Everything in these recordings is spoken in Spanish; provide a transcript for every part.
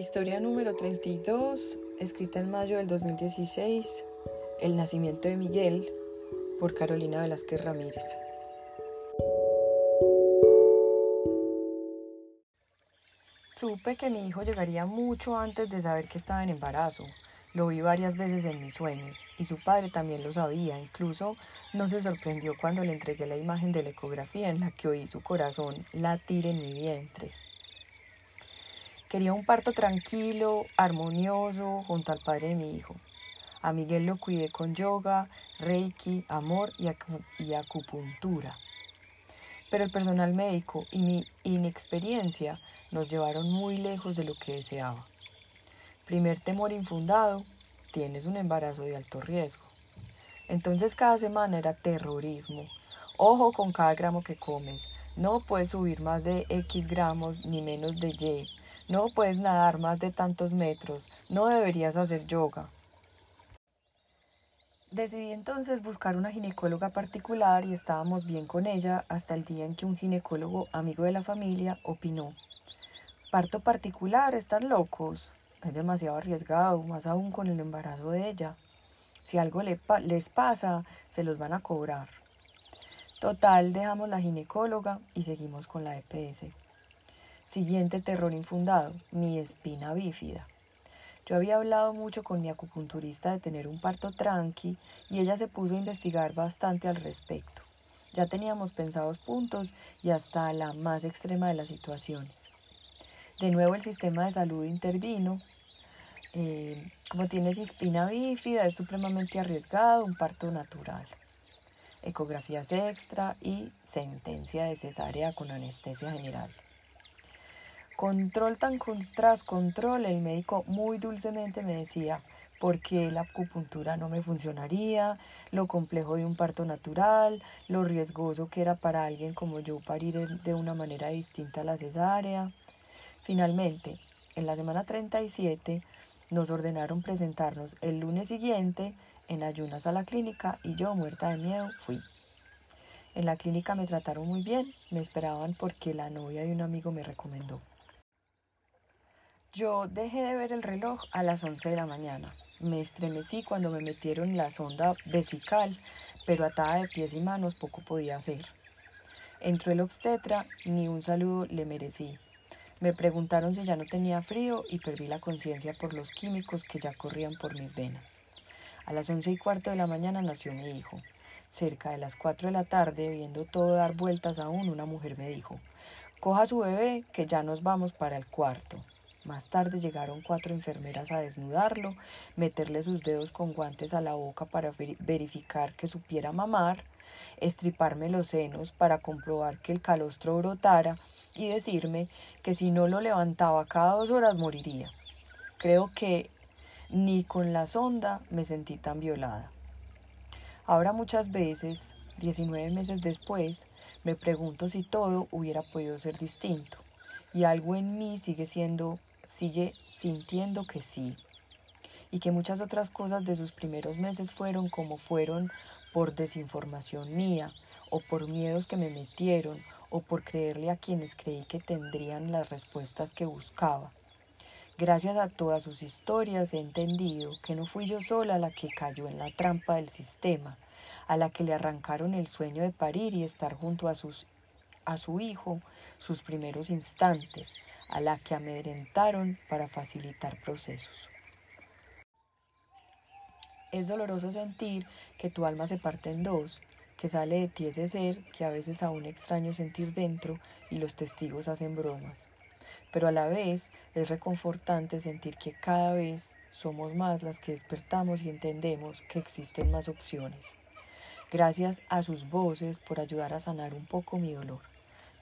Historia número 32, escrita en mayo del 2016, El nacimiento de Miguel, por Carolina Velázquez Ramírez. Supe que mi hijo llegaría mucho antes de saber que estaba en embarazo. Lo vi varias veces en mis sueños y su padre también lo sabía. Incluso no se sorprendió cuando le entregué la imagen de la ecografía en la que oí su corazón latir en mi vientre. Quería un parto tranquilo, armonioso, junto al padre de mi hijo. A Miguel lo cuidé con yoga, reiki, amor y, y acupuntura. Pero el personal médico y mi inexperiencia nos llevaron muy lejos de lo que deseaba. Primer temor infundado, tienes un embarazo de alto riesgo. Entonces cada semana era terrorismo. Ojo con cada gramo que comes. No puedes subir más de X gramos ni menos de Y. No puedes nadar más de tantos metros, no deberías hacer yoga. Decidí entonces buscar una ginecóloga particular y estábamos bien con ella hasta el día en que un ginecólogo amigo de la familia opinó. Parto particular, están locos. Es demasiado arriesgado, más aún con el embarazo de ella. Si algo les pasa, se los van a cobrar. Total, dejamos la ginecóloga y seguimos con la EPS. Siguiente terror infundado, mi espina bífida. Yo había hablado mucho con mi acupunturista de tener un parto tranqui y ella se puso a investigar bastante al respecto. Ya teníamos pensados puntos y hasta la más extrema de las situaciones. De nuevo el sistema de salud intervino. Eh, como tienes espina bífida, es supremamente arriesgado un parto natural. Ecografías extra y sentencia de cesárea con anestesia general. Control tan tras control, el médico muy dulcemente me decía por qué la acupuntura no me funcionaría, lo complejo de un parto natural, lo riesgoso que era para alguien como yo parir de una manera distinta a la cesárea. Finalmente, en la semana 37, nos ordenaron presentarnos el lunes siguiente en ayunas a la clínica y yo, muerta de miedo, fui. En la clínica me trataron muy bien, me esperaban porque la novia de un amigo me recomendó. Yo dejé de ver el reloj a las 11 de la mañana. Me estremecí cuando me metieron la sonda vesical, pero atada de pies y manos poco podía hacer. Entró el obstetra, ni un saludo le merecí. Me preguntaron si ya no tenía frío y perdí la conciencia por los químicos que ya corrían por mis venas. A las once y cuarto de la mañana nació mi hijo. Cerca de las cuatro de la tarde, viendo todo dar vueltas aún, una mujer me dijo, coja su bebé que ya nos vamos para el cuarto. Más tarde llegaron cuatro enfermeras a desnudarlo, meterle sus dedos con guantes a la boca para verificar que supiera mamar, estriparme los senos para comprobar que el calostro brotara y decirme que si no lo levantaba cada dos horas moriría. Creo que ni con la sonda me sentí tan violada. Ahora muchas veces, 19 meses después, me pregunto si todo hubiera podido ser distinto y algo en mí sigue siendo sigue sintiendo que sí y que muchas otras cosas de sus primeros meses fueron como fueron por desinformación mía o por miedos que me metieron o por creerle a quienes creí que tendrían las respuestas que buscaba. Gracias a todas sus historias he entendido que no fui yo sola la que cayó en la trampa del sistema, a la que le arrancaron el sueño de parir y estar junto a sus a su hijo sus primeros instantes, a la que amedrentaron para facilitar procesos. Es doloroso sentir que tu alma se parte en dos, que sale de ti ese ser que a veces aún extraño sentir dentro y los testigos hacen bromas. Pero a la vez es reconfortante sentir que cada vez somos más las que despertamos y entendemos que existen más opciones. Gracias a sus voces por ayudar a sanar un poco mi dolor.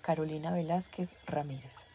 Carolina Velázquez Ramírez.